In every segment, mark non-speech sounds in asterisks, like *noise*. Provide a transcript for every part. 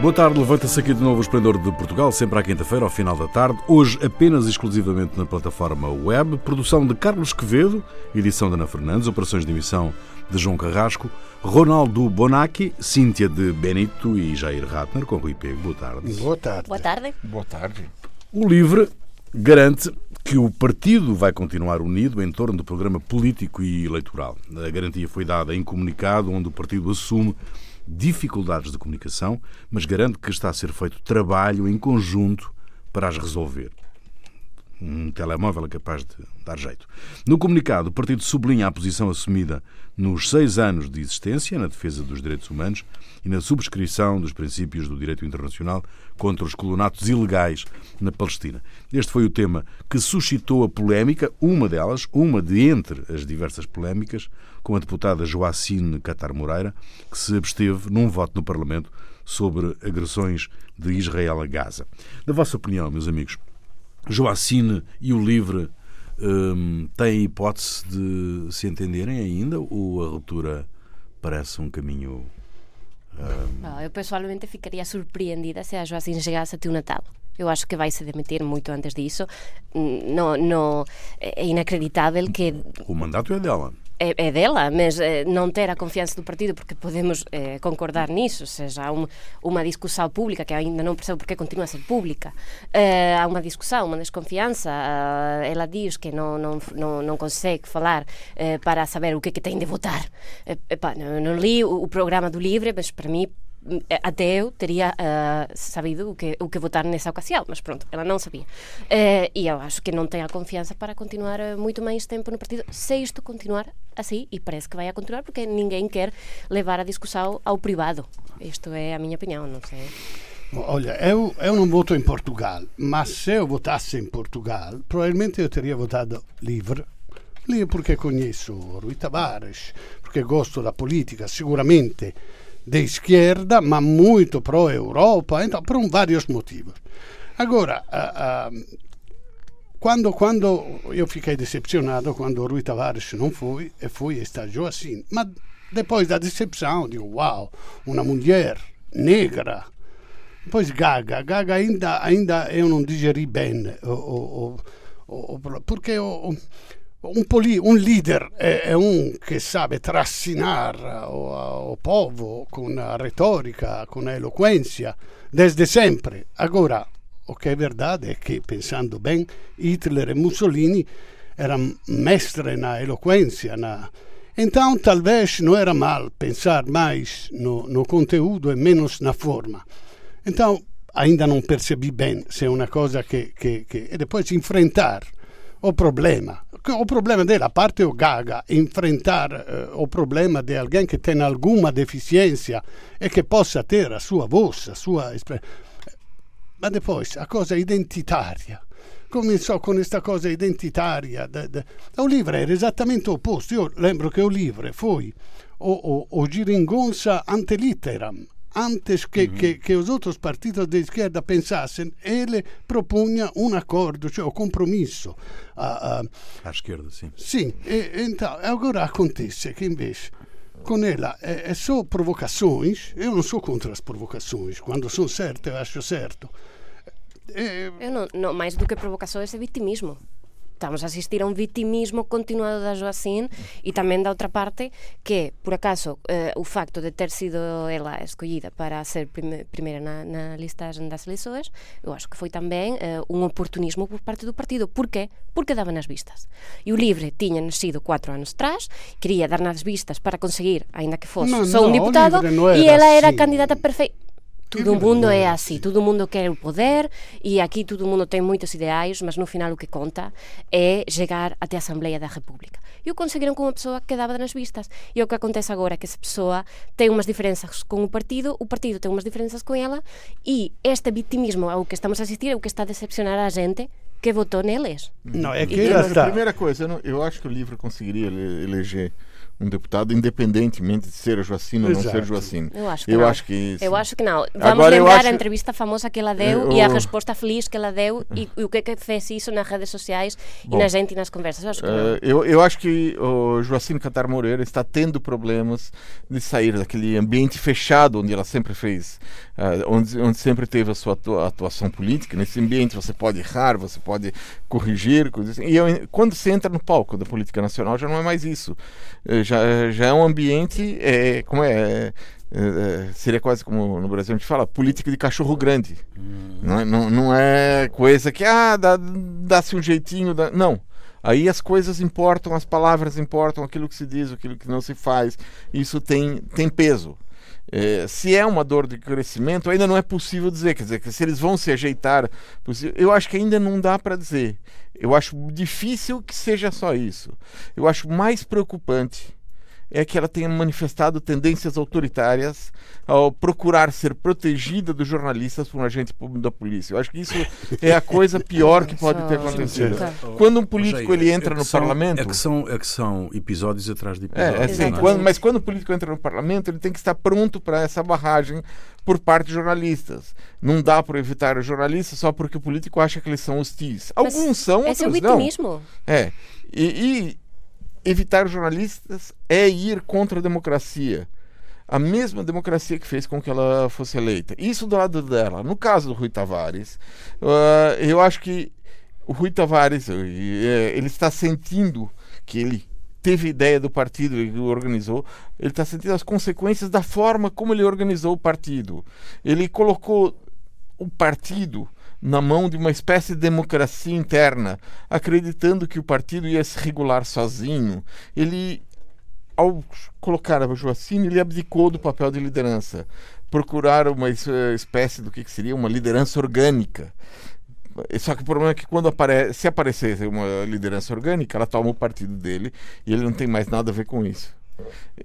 Boa tarde, levanta-se aqui de novo o Esplendor de Portugal, sempre à quinta-feira, ao final da tarde. Hoje apenas e exclusivamente na plataforma web. Produção de Carlos Quevedo, edição de Ana Fernandes, operações de emissão de João Carrasco, Ronaldo Bonacci, Cíntia de Benito e Jair Ratner, com Rui Pego. Boa tarde. Boa tarde. Boa tarde. Boa tarde. O LIVRE garante que o partido vai continuar unido em torno do programa político e eleitoral. A garantia foi dada em comunicado onde o partido assume dificuldades de comunicação, mas garante que está a ser feito trabalho em conjunto para as resolver. Um telemóvel é capaz de dar jeito. No comunicado, o partido sublinha a posição assumida nos seis anos de existência na defesa dos direitos humanos e na subscrição dos princípios do direito internacional contra os colonatos ilegais na Palestina. Este foi o tema que suscitou a polémica, uma delas, uma de entre as diversas polémicas, com a deputada Joacine Catar Moreira, que se absteve num voto no Parlamento sobre agressões de Israel a Gaza. Na vossa opinião, meus amigos, Joacine e o Livre hum, têm hipótese de se entenderem ainda ou a ruptura parece um caminho. Hum... eu pessoalmente ficaria surpreendida se a Joacine chegasse até o Natal. Eu acho que vai se demitir muito antes disso. Não, não, é inacreditável que. O mandato é dela é, é dela, mas eh, não ter a confiança do partido, porque podemos eh, concordar nisso, seja há um, uma discussão pública, que ainda não percebo porque continua a ser pública, eh, há uma discussão, uma desconfiança, ela diz que não, não, não, não consegue falar para saber o que, é que tem de votar. Epá, não, não li o, o programa do Livre, mas para mim até eu teria uh, sabido o que, o que votar nessa ocasião, mas pronto, ela não sabia. Uh, e eu acho que não tem a confiança para continuar muito mais tempo no partido, se isto continuar assim, e parece que vai a continuar, porque ninguém quer levar a discussão ao privado. Isto é a minha opinião, não sei. Olha, eu, eu não voto em Portugal, mas se eu votasse em Portugal, provavelmente eu teria votado livre. Porque conheço Rui Tavares, porque gosto da política, seguramente de esquerda, ma muito pro-Europa, então, por um, vários motivos. Agora, quando, quando eu fiquei decepcionado quando Rui Tavares não foi, e foi estágio assim, mas depois da decepção, digo, uau, uma mulher negra. Depois Gaga, Gaga ainda, ainda eu não digeri bem, o, o, o, porque um, poli, um líder é, é, um que sabe trascinar o, o povo com a retórica, com a eloquência, desde sempre. Agora, o que é verdade é que, pensando bem, Hitler e Mussolini eram mestres na eloquência. Na... Então, talvez não era mal pensar mais no, no conteúdo e menos na forma. Então, ainda não percebi bem se é uma coisa que, que, que... E depois enfrentar o problema. O problema dele, a parte o Gaga, enfrentar uh, o problema de alguém que tem alguma deficiência e que possa ter a sua voz, a sua Ma depois a cosa identitaria. Começou com questa cosa identitaria. De, de... O livro era esattamente opposto. Io lembro che o livro foi o, o, o giringonza ante litteram antes que, uhum. que, que, os outros partidos de esquerda pensassem, ele propunha um acordo, cioè compromisso. Uh, uh, à esquerda, sim. Sim, e, então, agora acontece que invece com ela é, é só provocações, eu não sou contra as provocações, quando são certas eu acho certo. É... Eu não, não, mais do que provocações é vitimismo estamos a assistir a un vitimismo continuado da Joacín e tamén da outra parte que, por acaso, eh, o facto de ter sido ela escollida para ser prime, primeira na, na lista das eleições, eu acho que foi tamén eh, un oportunismo por parte do partido. Por qué? Porque daba nas vistas. E o Livre tiña nascido cuatro anos atrás, quería dar nas vistas para conseguir, aínda que fosse no, só no, un diputado, e ela era a candidata perfeita Todo o mundo é assim, todo mundo quer o poder e aqui todo mundo tem muitos ideais, mas no final o que conta é chegar até a Assembleia da República. E o conseguiram com uma pessoa que dava nas vistas. E o que acontece agora é que essa pessoa tem umas diferenças com o partido, o partido tem umas diferenças com ela e este vitimismo ao que estamos a assistir é o que está a decepcionar a gente que votou neles. Não, é que e, está... A primeira coisa, eu, não, eu acho que o livro conseguiria eleger um deputado, independentemente de ser Joacine ou não ser Joacine. Eu acho que eu não. Acho que eu acho que não. Vamos Agora, lembrar a entrevista famosa que ela deu eu... e a resposta feliz que ela deu e, e o que é que fez isso nas redes sociais Bom, e na gente e nas conversas. Eu acho que, uh, eu, eu acho que o Joacine Catar Moreira está tendo problemas de sair daquele ambiente fechado onde ela sempre fez, uh, onde, onde sempre teve a sua atuação política. Nesse ambiente você pode errar, você pode corrigir, coisas assim. E eu, quando você entra no palco da política nacional já não é mais isso. Uh, já, já é um ambiente, é, como é, é, é, seria quase como no Brasil a gente fala, política de cachorro grande. Hum. Não, é, não, não, é coisa que, ah, dá-se dá um jeitinho, dá, não. Aí as coisas importam, as palavras importam, aquilo que se diz, aquilo que não se faz. Isso tem, tem peso. É, se é uma dor de crescimento, ainda não é possível dizer. Quer dizer, que se eles vão se ajeitar, eu acho que ainda não dá para dizer. Eu acho difícil que seja só isso. Eu acho mais preocupante é que ela tenha manifestado tendências autoritárias ao procurar ser protegida dos jornalistas por um agente público da polícia. Eu acho que isso é a coisa pior que pode ter acontecido. Quando um político ele entra no parlamento, é que são é que são episódios atrás de episódios. É, é assim, quando, mas quando o político entra no parlamento, ele tem que estar pronto para essa barragem por parte de jornalistas. Não dá para evitar os jornalistas só porque o político acha que eles são hostis. Alguns mas são, outros é o vitimismo. não. É. E, e evitar jornalistas é ir contra a democracia. A mesma democracia que fez com que ela fosse eleita. Isso do lado dela. No caso do Rui Tavares, uh, eu acho que o Rui Tavares, uh, ele está sentindo que ele teve ideia do partido, ele organizou, ele está sentindo as consequências da forma como ele organizou o partido. Ele colocou o partido na mão de uma espécie de democracia interna, acreditando que o partido ia se regular sozinho. Ele, ao colocar a Joacine, ele abdicou do papel de liderança, procurar uma espécie do que seria uma liderança orgânica. Só que o problema é que quando aparece, se aparecer uma liderança orgânica, ela toma o partido dele e ele não tem mais nada a ver com isso.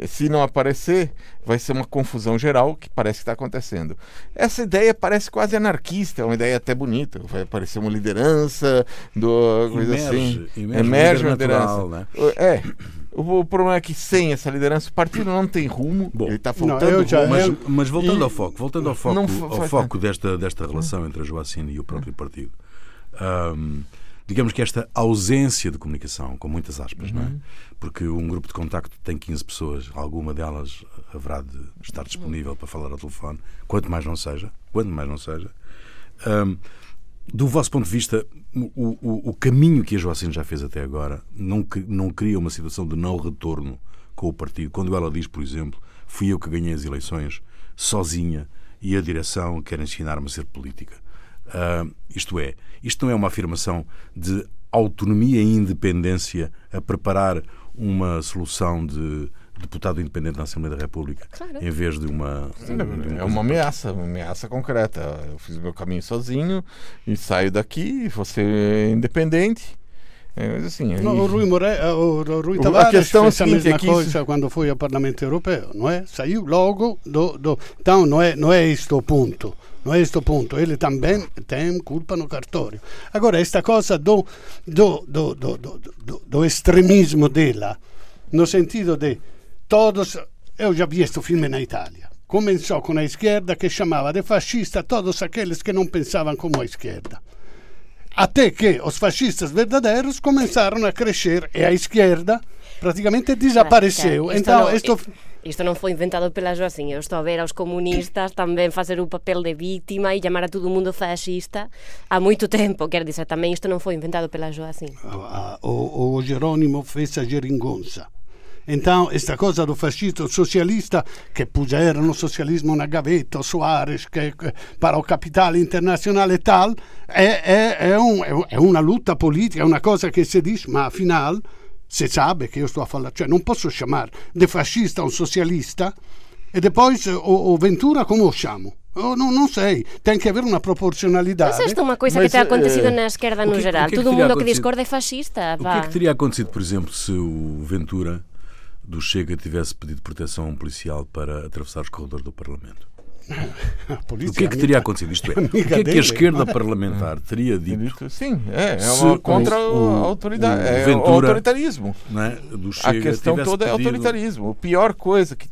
Se não aparecer, vai ser uma confusão geral que parece que está acontecendo. Essa ideia parece quase anarquista, é uma ideia até bonita. Vai aparecer uma liderança, do, coisa emerge, assim. Emerge, emerge uma liderança. Né? É. O, o, problema é que sem essa liderança o partido não tem rumo, Bom, ele está faltando não, já, mas, mas, voltando e, ao foco, voltando ao foco, ao foco desta, desta relação entre a Joacine e o próprio partido. Um, digamos que esta ausência de comunicação, com muitas aspas, uhum. não é? Porque um grupo de contacto tem 15 pessoas, alguma delas haverá de estar disponível para falar ao telefone, quanto mais não seja, quanto mais não seja. Um, do vosso ponto de vista, o, o, o, caminho que a Joacine já fez até agora não, não cria uma situação de não retorno com o partido. Quando ela diz, por exemplo, fui eu que ganhei as eleições sozinha e a direção quer ensinar-me a ser política. Uh, isto é, isto não é uma afirmação de autonomia e independência a preparar uma solução de deputado independente na Assembleia da República, claro. em vez de uma, de uma. É uma ameaça, uma ameaça concreta. Eu fiz meu caminho sozinho e saio daqui, vou ser independente. É, mas assim, aí... o Rui, More... o Rui Tavares a questão fez é a mesma coisa isso... quando foi ao Parlamento Europeu, não é? Saiu logo do, do... Então não é, não é este o ponto. Não é este o ponto, ele também tem culpa no cartório. Agora, esta coisa do, do, do, do, do, do extremismo dela, no sentido de todos. Eu já vi este filme na Itália. Começou com a esquerda que chamava de fascista todos aqueles que não pensavam como a esquerda. Até que os fascistas verdadeiros começaram a crescer e a esquerda praticamente desapareceu. Então, isto isto non foi inventado pela Joacín, eu estou a ver aos comunistas tamén facer o papel de víctima e chamar a todo mundo fascista há moito tempo, quer dizer, tamén isto non foi inventado pela Joacín. O, o Jerônimo fez a geringonça. Então, esta cosa do fascista, socialista, che puserono socialismo na gavetta, Soares, che, para o capitale internazionale e tal, è, è, è, un, è, una lotta politica, è una cosa che si dice, ma final se sabe che io sto a fare, cioè non posso chiamare de fascista un socialista e depois o, o Ventura come usciamo? Oh, não, não sei, tem que haver uma proporcionalidade. Mas esta é uma coisa Mas, que tem acontecido uh, na esquerda no que, geral. Que é que Todo mundo que discorda é fascista. O que é que teria acontecido, por exemplo, se o Ventura do Chega tivesse pedido proteção policial para atravessar os corredores do Parlamento? *laughs* o que é que teria acontecido? Isto é, *laughs* o que é que a esquerda *laughs* parlamentar teria dito? Sim, é, é uma contra o, autoridade, o, é, o autoritarismo. É, a questão toda é autoritarismo. A pior coisa que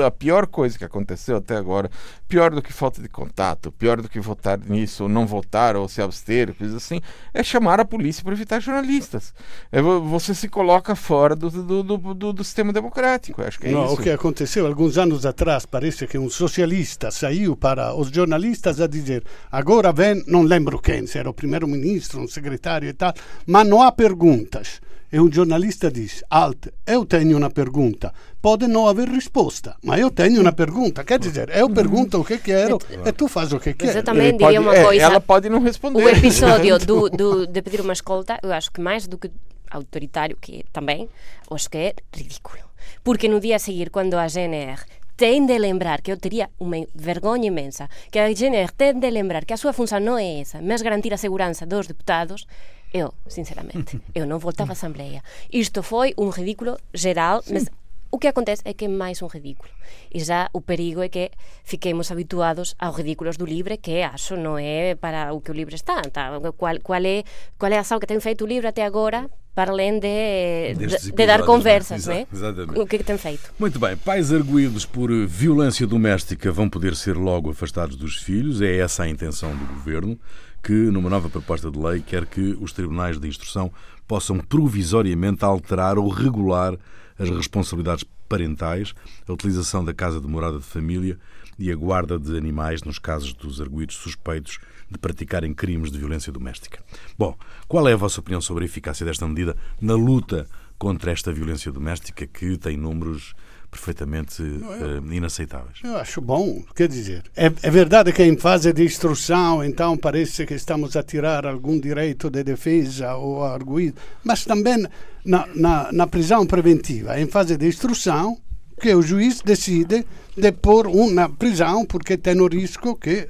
a pior coisa que aconteceu até agora, pior do que falta de contato, pior do que votar nisso, ou não votar, ou se abster, coisas assim, é chamar a polícia para evitar jornalistas. É, você se coloca fora do, do, do, do, do sistema democrático. Acho que é não, isso. O que aconteceu alguns anos atrás, parece que um socialista saiu para os jornalistas a dizer agora vem, não lembro quem, se era o primeiro-ministro, um secretário e tal, mas não há perguntas. E um jornalista diz: Alt, eu tenho uma pergunta. Pode não haver resposta, mas eu tenho uma pergunta. Quer dizer, eu pergunto o que quero e tu faz o que quer. Mas eu também diria uma coisa. Ela pode não responder. O episódio do, do, de pedir uma escolta, eu acho que mais do que autoritário, que também, acho que é ridículo. Porque no dia a seguir, quando a GNR tem de lembrar que eu teria uma vergonha imensa, que a GNR tem de lembrar que a súa função não é essa, mas garantir a segurança dos deputados, eu, sinceramente, *laughs* eu não voltava à Assembleia. Isto foi um ridículo geral, Sim. mas o que acontece é que é máis un ridículo. E já o perigo é que fiquemos habituados aos ridículos do libre, que acho non é para o que o libre está. Tá? Qual, é, qual é a ação que ten feito o libre até agora para além de, de, de dar conversas, né? Exatamente. O que, é que tem feito? Muito bem. Pais arguídos por violência doméstica vão poder ser logo afastados dos filhos. É essa a intenção do governo, que, numa nova proposta de lei, quer que os tribunais de instrução possam provisoriamente alterar ou regular as responsabilidades parentais, a utilização da casa de morada de família e a guarda de animais nos casos dos arguídos suspeitos de praticarem crimes de violência doméstica. Bom, qual é a vossa opinião sobre a eficácia desta medida na luta contra esta violência doméstica que tem números perfeitamente uh, inaceitáveis. Eu acho bom, quer dizer, é, é, verdade que em fase de instrução, então parece que estamos a tirar algum direito de defesa ou arguído, mas também na, na, na prisão preventiva, em fase de instrução, que o juiz decide de pôr uma prisão porque tem o risco que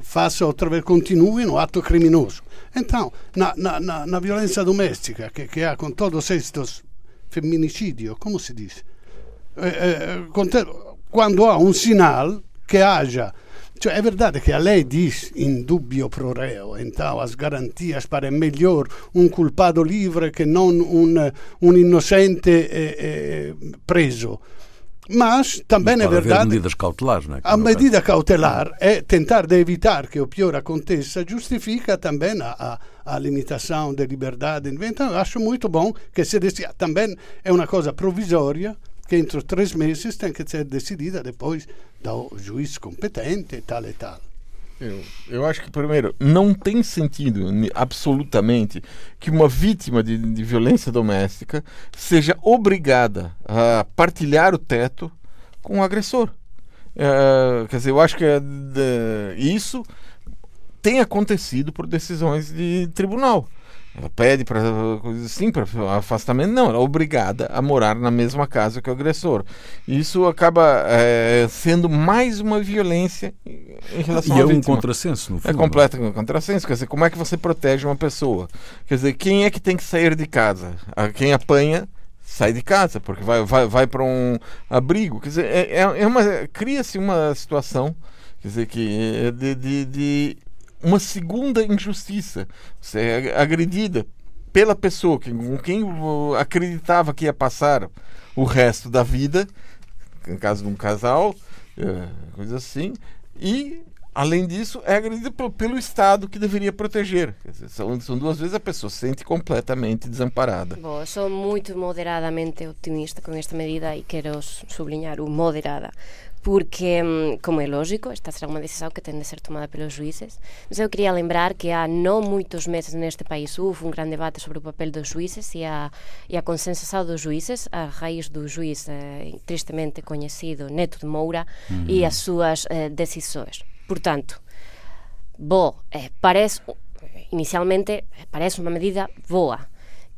faça outra vez, continue no ato criminoso. Então, na, na, na violência domestica, que, que há com todos estes femminicídio, como se diz? Eh, eh, quando há um sinal que haja cioè, è verdade che a lei diz in dubbio pro reo, então as garantias para melhor um culpado livre que não um, um inocente eh, eh, preso. Mas também é verdade. medidas cautelares, não é? A medida cautelar é tentar de evitar que o pior aconteça, justifica também a, a, a limitação da liberdade. Então, acho muito bom que se decida. Também é uma coisa provisória, que entro três meses tem que ser decidida depois do juiz competente, tal e tal. Eu, eu acho que, primeiro, não tem sentido absolutamente que uma vítima de, de violência doméstica seja obrigada a partilhar o teto com o agressor. É, quer dizer, eu acho que é de, isso tem acontecido por decisões de tribunal. Ela pede para assim, para afastamento. Não, ela é obrigada a morar na mesma casa que o agressor. Isso acaba é, sendo mais uma violência em relação e à é vítima. um contrassenso, no é fundo. É completo um contrassenso. Quer dizer, como é que você protege uma pessoa? Quer dizer, quem é que tem que sair de casa? Quem apanha sai de casa, porque vai, vai, vai para um abrigo. Quer dizer, é, é, é uma cria-se uma situação quer dizer, que é de, de, de uma segunda injustiça. Você é agredida pela pessoa com quem acreditava que ia passar o resto da vida, no caso de um casal, é, coisa assim, e além disso é agredida pelo Estado que deveria proteger. São, duas vezes a pessoa se sente completamente desamparada. Bom, sou muito moderadamente otimista com esta medida e quero sublinhar o moderada porque, mm, como é lógico, esta será unha decisión que ten de ser tomada pelos juízes. Mas eu quería lembrar que há non moitos meses neste país houve un gran debate sobre o papel dos juízes e a, e a consensação dos juízes a raíz do juiz eh, tristemente coñecido Neto de Moura mm. e as súas eh, decisões. Portanto, bo, eh, parece inicialmente parece unha medida boa,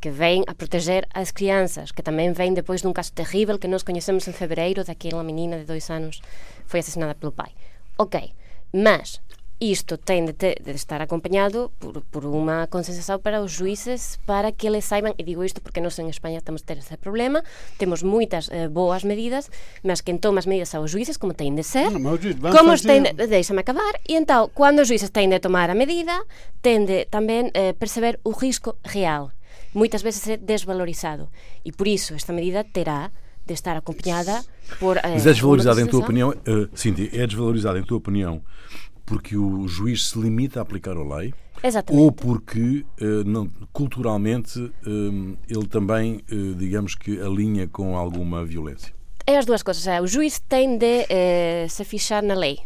que vem a proteger as crianças, que tamén vem depois dun caso terrível que nos coñecemos en febreiro daquela menina de dois anos foi asesinada pelo pai. Ok, mas isto tem de, ter, de estar acompanhado por, por, uma conscienciação para os juízes para que eles saibam, e digo isto porque nós em Espanha estamos a ter esse problema, temos muitas eh, boas medidas, mas quem toma as medidas são os juízes, como tem de ser, não, como os têm de, deixa-me acabar, e então, quando os juízes têm de tomar a medida, têm de também eh, perceber o risco real. Muitas vezes é desvalorizado, e por isso esta medida terá de estar acompanhada por... Eh, mas é desvalorizada em tua opinião, uh, Cintia, é desvalorizada em tua opinião porque o juiz se limita a aplicar a lei Exatamente. ou porque uh, não, culturalmente uh, ele também, uh, digamos que, alinha com alguma violência? É as duas coisas. É, o juiz tem de se fichar na lei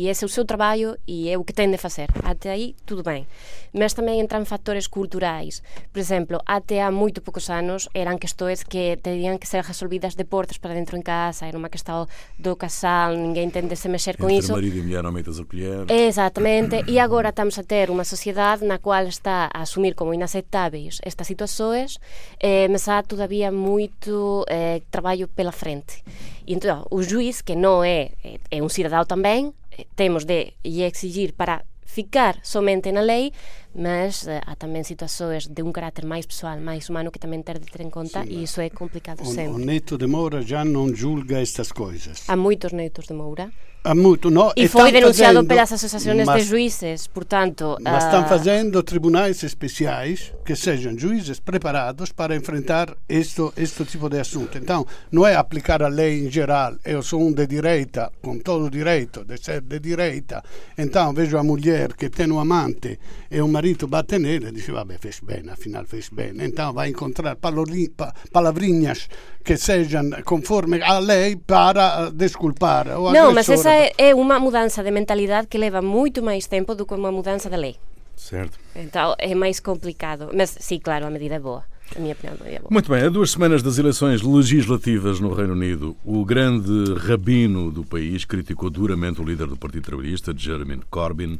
e esse é o seu trabalho e é o que tem de fazer. Até aí, tudo bem. Mas também entram fatores culturais. Por exemplo, até há muito poucos anos eram questões que teriam que ser resolvidas de portas para dentro em casa, era uma questão do casal, ninguém tem de se mexer com Entre isso. marido e mulher não metas a colher. Exatamente. E agora estamos a ter uma sociedade na qual está a assumir como inaceitáveis estas situações, eh, mas há todavia muito eh, trabalho pela frente. E então, o juiz, que não é, é um cidadão também, temos de lle exigir para ficar somente na lei, mas uh, há também situações de um caráter mais pessoal, mais humano que também ter de ter em conta Sim, e isso é complicado o, sempre. O Neto de Moura já não julga estas coisas. Há muitos netos de Moura Há muito, no, e foi denunciado fazendo, pelas associações mas, de juízes, portanto... Mas uh... estão fazendo tribunais especiais que sejam juízes preparados para enfrentar este tipo de assunto. Então, não é aplicar a lei em geral. Eu sou um de direita, com todo o direito de ser de direita, então vejo a mulher que tem um amante e o marido bate nele e diz, vabbè, fez bem, afinal fez bem. Então vai encontrar palavrinhas que sejam conforme a lei para desculpar o Não, mas essa é, é uma mudança de mentalidade que leva muito mais tempo do que uma mudança de lei. Certo. Então é mais complicado. Mas sim, claro, a medida é boa. A minha opinião é boa. Muito bem, a duas semanas das eleições legislativas no Reino Unido, o grande rabino do país criticou duramente o líder do Partido Trabalhista, Jeremy Corbyn,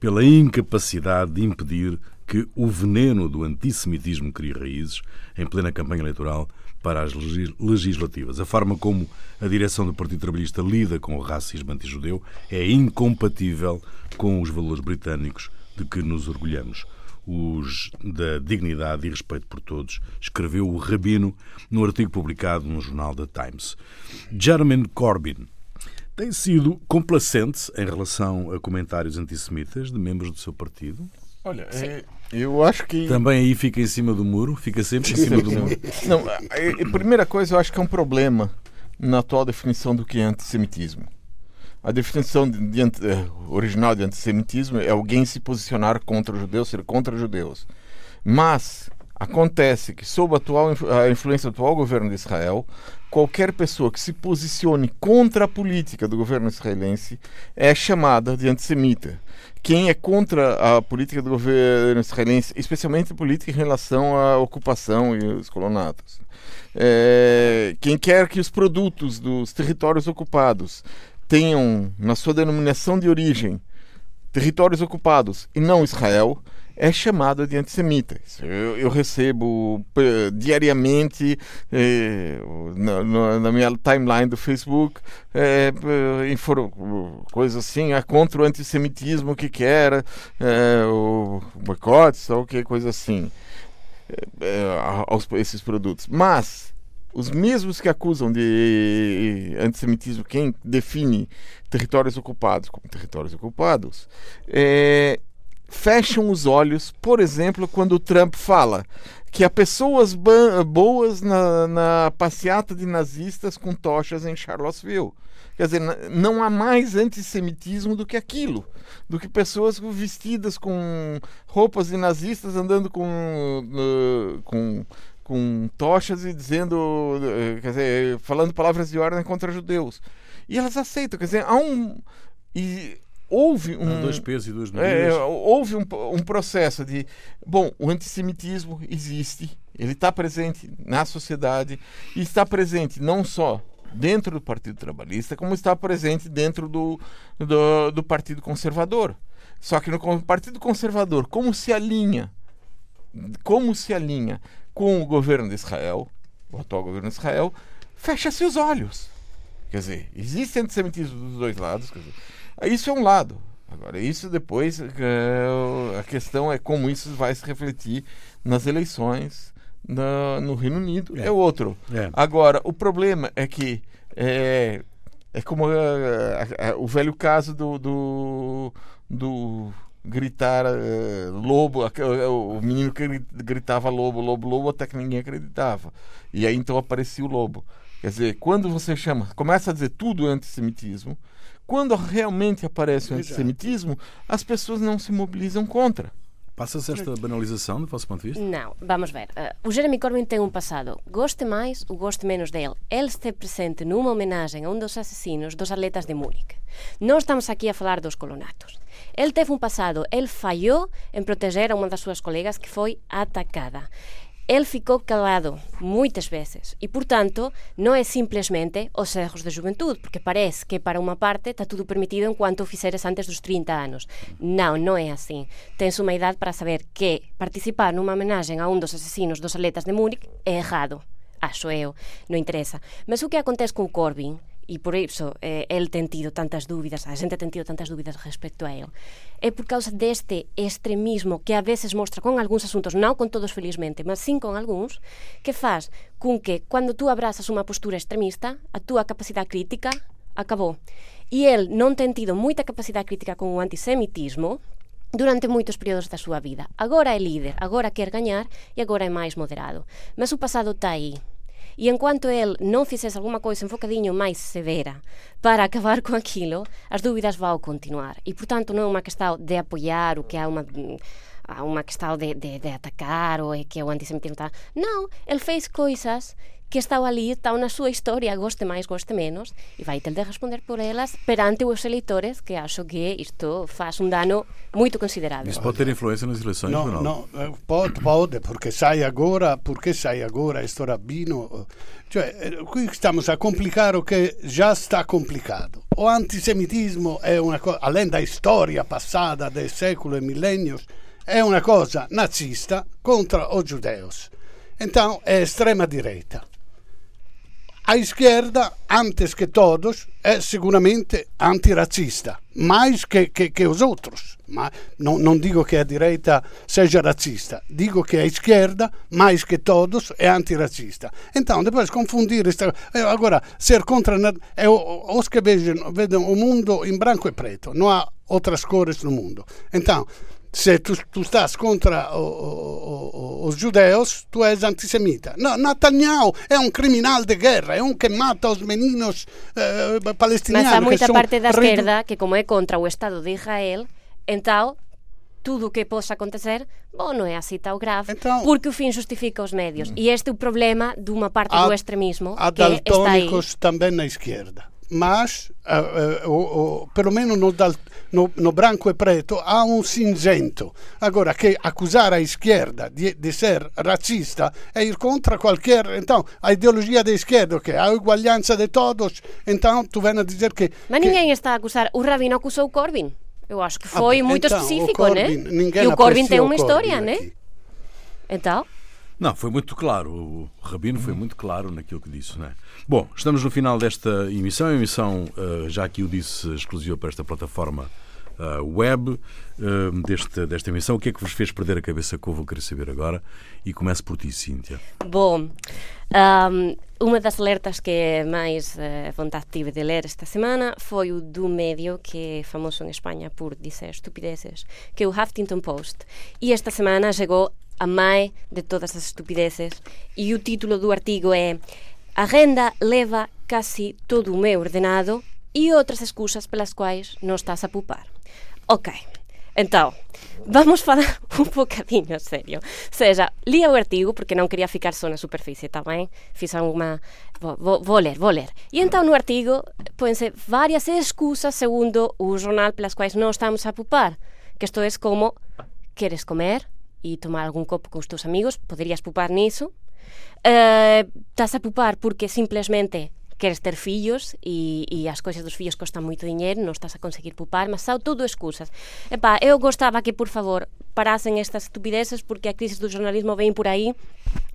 pela incapacidade de impedir que o veneno do antissemitismo crie raízes em plena campanha eleitoral para as legislativas. A forma como a direção do Partido Trabalhista lida com o racismo antijudeu é incompatível com os valores britânicos de que nos orgulhamos. Os da dignidade e respeito por todos, escreveu o Rabino no artigo publicado no jornal The Times. Jeremy Corbyn tem sido complacente em relação a comentários antissemitas de membros do seu partido? Olha, é, eu acho que. Também aí fica em cima do muro? Fica sempre em cima do muro? Não, a, a primeira coisa, eu acho que é um problema na atual definição do que é antissemitismo. A definição de, de, eh, original de antissemitismo é alguém se posicionar contra os judeus, ser contra os judeus. Mas acontece que, sob a, atual, a influência do atual governo de Israel, qualquer pessoa que se posicione contra a política do governo israelense é chamada de antissemita quem é contra a política do governo israelense, especialmente a política em relação à ocupação e os colonatos. É, quem quer que os produtos dos territórios ocupados tenham na sua denominação de origem territórios ocupados e não Israel, é chamada de antissemita. Eu, eu recebo diariamente eh, na, na, minha timeline do Facebook eh, coisas assim, é contra o antissemitismo que quer, eh, o boicote, ou que coisa assim, aos, esses produtos. Mas os mesmos que acusam de antissemitismo, quem define territórios ocupados como territórios ocupados, fecham os olhos, por exemplo, quando o Trump fala que há pessoas boas na, na passeata de nazistas com tochas em Charlottesville. Quer dizer, não há mais antissemitismo do que aquilo, do que pessoas vestidas com roupas de nazistas andando com, com, com tochas e dizendo, uh, quer dizer, falando palavras de ordem contra judeus. E elas aceitam, quer dizer, há um. E houve um. Dois pesos e duas medidas. É, houve um, um processo de. Bom, o antissemitismo existe, ele está presente na sociedade e está presente não só dentro do Partido Trabalhista, como está presente dentro do, do, do Partido Conservador. Só que no Partido Conservador, como se alinha, como se alinha com o governo de Israel, o atual governo de Israel, fecha-se os olhos. Quer dizer, existe antissemitismo dos dois lados. Dizer, isso é um lado. Agora, isso depois, a questão é como isso vai se refletir nas eleições no, no Reino Unido. É, é outro. É. Agora, o problema é que é, é como a, a, a, o velho caso do, do, do gritar uh, lobo, o menino que gritava lobo, lobo, lobo, até que ninguém acreditava. E aí então aparecia o lobo. Quer dizer, quando você chama, começa a dizer tudo antissemitismo, quando realmente aparece o antissemitismo, as pessoas não se mobilizam contra. Passa-se esta banalização do vosso ponto de vista? Não, vamos ver. Uh, o Jeremy Corbyn tem um passado. Goste mais ou goste menos dele. Ele esteve presente numa homenagem a um dos assassinos dos atletas de Múnich. Não estamos aqui a falar dos colonatos. Ele teve um passado. Ele falhou em proteger a uma das suas colegas que foi atacada. Ele ficou calado muitas vezes e, portanto, não é simplesmente os erros de juventude, porque parece que para uma parte está tudo permitido enquanto o fizeres antes dos 30 anos. Não, não é assim. Tens uma idade para saber que participar numa homenagem a um dos assassinos dos atletas de Múnich é errado. Acho eu, não interessa. Mas o que acontece com o Corbyn e por iso eh, el ten tido tantas dúbidas, a xente ten tido tantas dúbidas respecto a el. É por causa deste extremismo que a veces mostra con algúns asuntos, non con todos felizmente, mas sim con algúns, que faz cun que cando tú abrazas unha postura extremista, a túa capacidade crítica acabou. E el non ten tido moita capacidade crítica con o antisemitismo, durante moitos períodos da súa vida. Agora é líder, agora quer gañar e agora é máis moderado. Mas o pasado está aí, E enquanto ele não fizesse alguma coisa um bocadinho mais severa para acabar *laughs* com aquilo, as dúvidas vão continuar. E, portanto, não é uma questão de apoiar o que há uma há uma questão de, de, de atacar ou é que o antissemitismo está. Não, ele fez coisas que estão ali, estão na sua história, goste mais, goste menos, e vai ter de responder por elas perante os eleitores, que acho que isto faz um dano muito considerável. Isso pode ter influência nas eleições, não? Não, não, eh, pode, pode, porque sai agora, porque sai agora este rabbino, cioè, eh, qui stiamo a complicare o che già sta complicato. O antisemitismo è una cosa, além da storia passata del secolo e millennios, è una cosa nazista contro os judeus. Então é extrema direita. A esquerda, antes que todos, é seguramente antirracista, mais que, que, que os outros. Ma não, não digo que a direita seja racista, digo que a esquerda, mais que todos, é antirracista. Então, depois confundir. Esta, eh, agora, ser contra. É os que vejam, vedem o mundo em branco e preto, não há outras cores no mundo. Então, se tu, tu estás contra os judeus, tu és antissemita. No, Netanyahu é um criminal de guerra, é um que mata os meninos uh, palestinianos. Mas há muita parte da esquerda que, como é contra o Estado de Israel, então tudo o que possa acontecer, bom, não é assim tão grave, então, porque o fim justifica os médios. Hum. E este é o problema de uma parte há, do extremismo há que está aí. também na esquerda mas uh, uh, uh, pelo menos no, dal, no, no, branco e preto há um cinzento. Agora, que acusar a esquerda de, de ser racista é ir contra qualquer. Então, a ideologia da esquerda, que é a igualdade de todos, então tu vem a dizer que. Mas ninguém está a acusar. O Rabino acusou o Corbyn. Eu acho que foi ah, muito então, específico, né? E o Corbyn tem uma história, né? Então. Não, foi muito claro. O Rabino foi muito claro naquilo que disse, não é? Bom, estamos no final desta emissão. A emissão, uh, já que o disse, exclusiva para esta plataforma uh, web uh, deste, desta emissão. O que é que vos fez perder a cabeça que eu vou querer saber agora? E começo por ti, Cíntia. Bom, um, uma das alertas que mais uh, vontade tive de ler esta semana foi o do médio que é famoso em Espanha por dizer estupideces, que é o Huffington Post. E esta semana chegou a mai de todas as estupideces e o título do artigo é A renda leva casi todo o meu ordenado e outras excusas pelas quais non estás a pupar. Ok, então, vamos falar un *laughs* bocadinho serio. Seja, lia o artigo porque non quería ficar só na superficie, tamén. Fiz unha... Vou, vou, ler, vou ler. E então no artigo póense varias excusas segundo o jornal pelas quais non estamos a isto é como, queres comer? E tomar algún copo con os teus amigos, poderías pupar niso. Uh, estás a pupar porque simplemente queres ter fillos e, e as cousas dos fillos costan moito dinheiro, non estás a conseguir pupar, mas são tudo excusas. Epá, eu gostava que, por favor, parasen estas estupideces porque a crisis do jornalismo vem por aí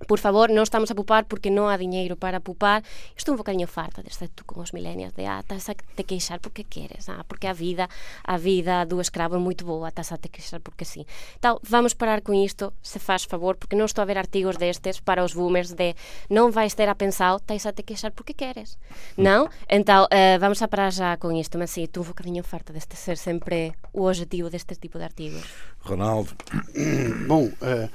por favor, non estamos a pupar porque non há diñeiro para pupar. Estou un bocadinho farta deste tú con os milenios de ah, estás a te queixar porque queres, ah, porque a vida a vida do escravo é moito boa, estás a te queixar porque sí. Tal, vamos parar con isto, se faz favor, porque non estou a ver artigos destes para os boomers de non vais ter a pensar, estás a te queixar porque queres. Non? Então, uh, vamos a parar já con isto, mas sim, estou un bocadinho farta deste ser sempre o objetivo deste tipo de artigos. Ronaldo. *coughs* Bom, uh,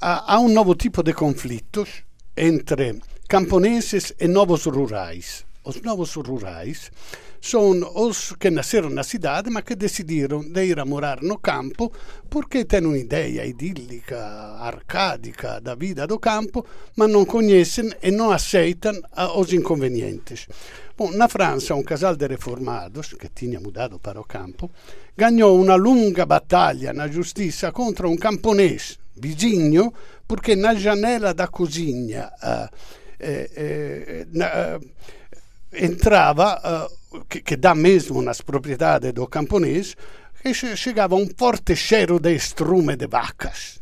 há, há um novo tipo de conflitos entre camponeses e novos rurais. Os novos rurais são os que nasceram na cidade, mas que decidiram de ir a morar no campo porque têm uma ideia idílica, arcádica da vida do campo, mas não conhecem e não aceitam os inconvenientes. Bom, na França, um casal de reformados, que tinha mudado para o campo, ganhou uma longa batalha na justiça contra um camponês vizinho, porque na janela da cozinha uh, eh, eh, na, uh, entrava, que, que, dá mesmo nas propriedades do camponês, e chegava um forte cheiro de estrume de vacas.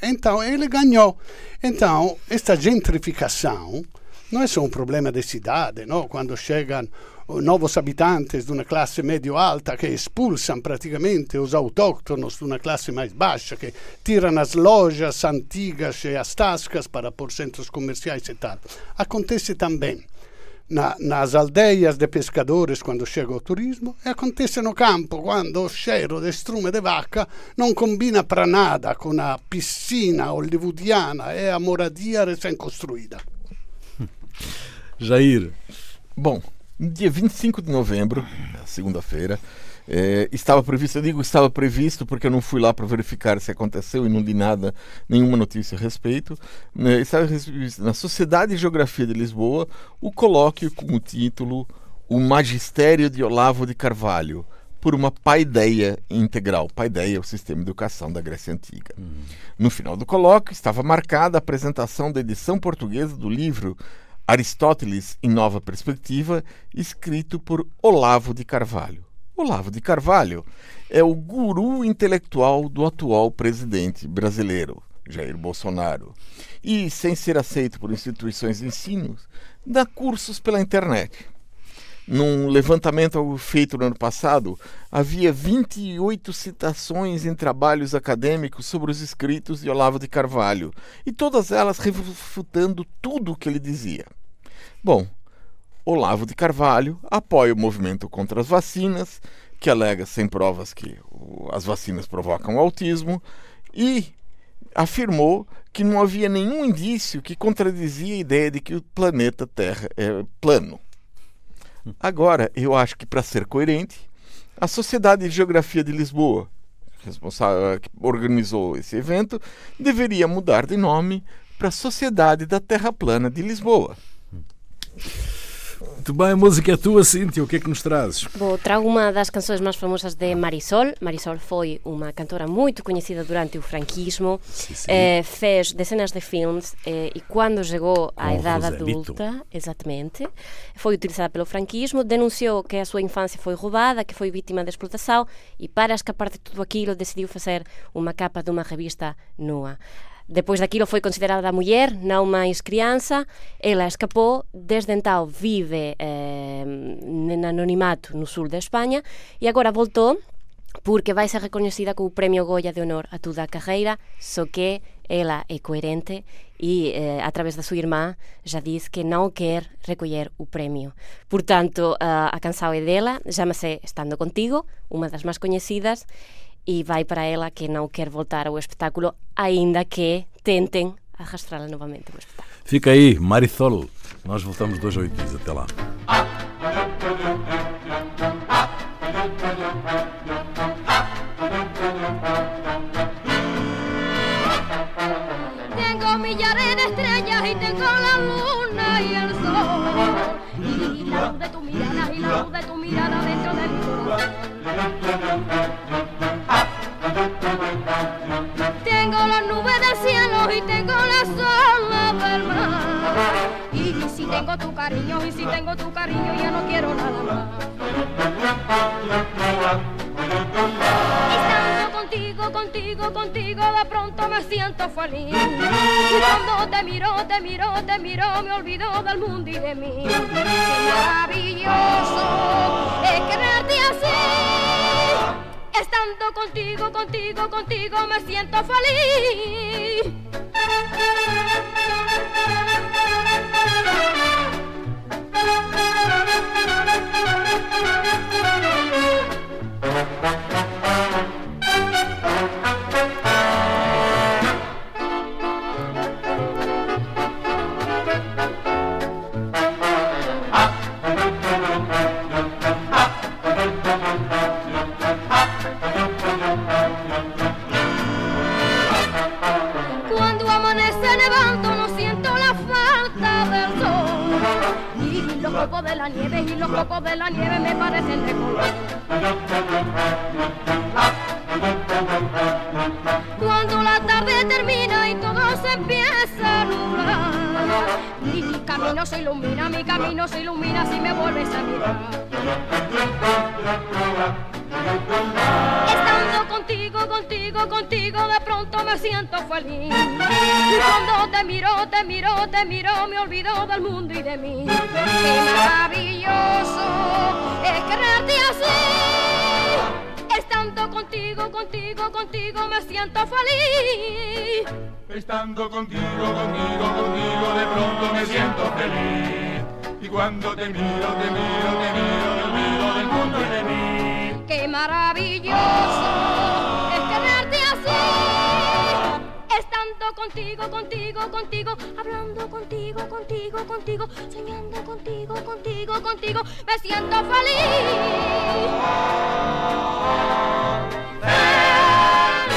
Então ele ganhou. Então, esta gentrificação não é só um problema de cidade, não? quando chegam novos habitantes de uma classe médio-alta que expulsam praticamente os autóctonos de uma classe mais baixa, que tiram as lojas antigas e as tascas para por centros comerciais e tal. Acontece também na, nas aldeias de pescadores quando chega o turismo e acontece no campo quando o cheiro de strume de vaca não combina para nada com a piscina hollywoodiana e a moradia recém-construída. Jair. Bom, dia 25 de novembro, segunda-feira, é, estava previsto, eu digo estava previsto porque eu não fui lá para verificar se aconteceu e não li nada, nenhuma notícia a respeito. Né, estava na Sociedade de Geografia de Lisboa o colóquio com o título O Magistério de Olavo de Carvalho, por uma paideia integral. Paideia é o sistema de educação da Grécia Antiga. Uhum. No final do colóquio estava marcada a apresentação da edição portuguesa do livro Aristóteles em Nova Perspectiva, escrito por Olavo de Carvalho. Olavo de Carvalho é o guru intelectual do atual presidente brasileiro, Jair Bolsonaro. E, sem ser aceito por instituições de ensino, dá cursos pela internet. Num levantamento feito no ano passado, havia 28 citações em trabalhos acadêmicos sobre os escritos de Olavo de Carvalho, e todas elas refutando tudo o que ele dizia. Bom, Olavo de Carvalho apoia o movimento contra as vacinas, que alega sem provas que as vacinas provocam autismo, e afirmou que não havia nenhum indício que contradizia a ideia de que o planeta Terra é plano. Agora, eu acho que para ser coerente, a Sociedade de Geografia de Lisboa, responsável que organizou esse evento, deveria mudar de nome para Sociedade da Terra Plana de Lisboa. Muito bem, a música é tua, Cíntia, o que é que nos trazes? Bom, trago uma das canções mais famosas de Marisol. Marisol foi uma cantora muito conhecida durante o franquismo, sim, sim. Eh, fez dezenas de filmes eh, e quando chegou à idade adulta, exatamente, foi utilizada pelo franquismo, denunciou que a sua infância foi roubada, que foi vítima de explotação e para escapar de tudo aquilo decidiu fazer uma capa de uma revista nua. Depois daquilo foi considerada mulher, não mais criança. Ela escapou, desde então vive eh, en anonimato no sul de España e agora voltou porque vai ser reconhecida com o Premio Goya de Honor a toda a carreira, só que ela é coerente e, eh, a través da sua irmã, já disse que não quer recolher o prémio. Portanto, a, a canção é dela, chama-se Estando Contigo, uma das mais conhecidas, e vai para ela que não quer voltar ao espetáculo, ainda que tentem arrastá-la novamente ao espetáculo. Fica aí, Marisol. Nós voltamos dois a oito dias. Até lá. Tengo millares de estrellas y tengo la luna y el sol. Y la luz de tu mirada y la luz de tu mirada dentro de mi corazón. Las nubes del cielo y tengo las olas del mar. Y si tengo tu cariño, y si tengo tu cariño, ya no quiero nada más. Estando contigo contigo, contigo, de pronto me siento feliz. Y cuando te miro, te miro, te miro, me olvido del mundo y de mí. Qué maravilloso Contigo, contigo, contigo, me siento feliz. las nieves y los copos de la nieve me parecen de color. Cuando la tarde termina y todo se empieza a nublar, y mi camino se ilumina, mi camino se ilumina si me vuelves a mirar del mundo y de mí. Qué maravilloso es quererte así. Estando contigo, contigo, contigo me siento feliz. Estando contigo, contigo, contigo de pronto me siento feliz. Y cuando te miro, te miro, te miro, me olvido del mundo y de mí. Qué maravilloso contigo, contigo, contigo, hablando contigo, contigo, contigo, soñando contigo, contigo, contigo, me siento feliz. feliz.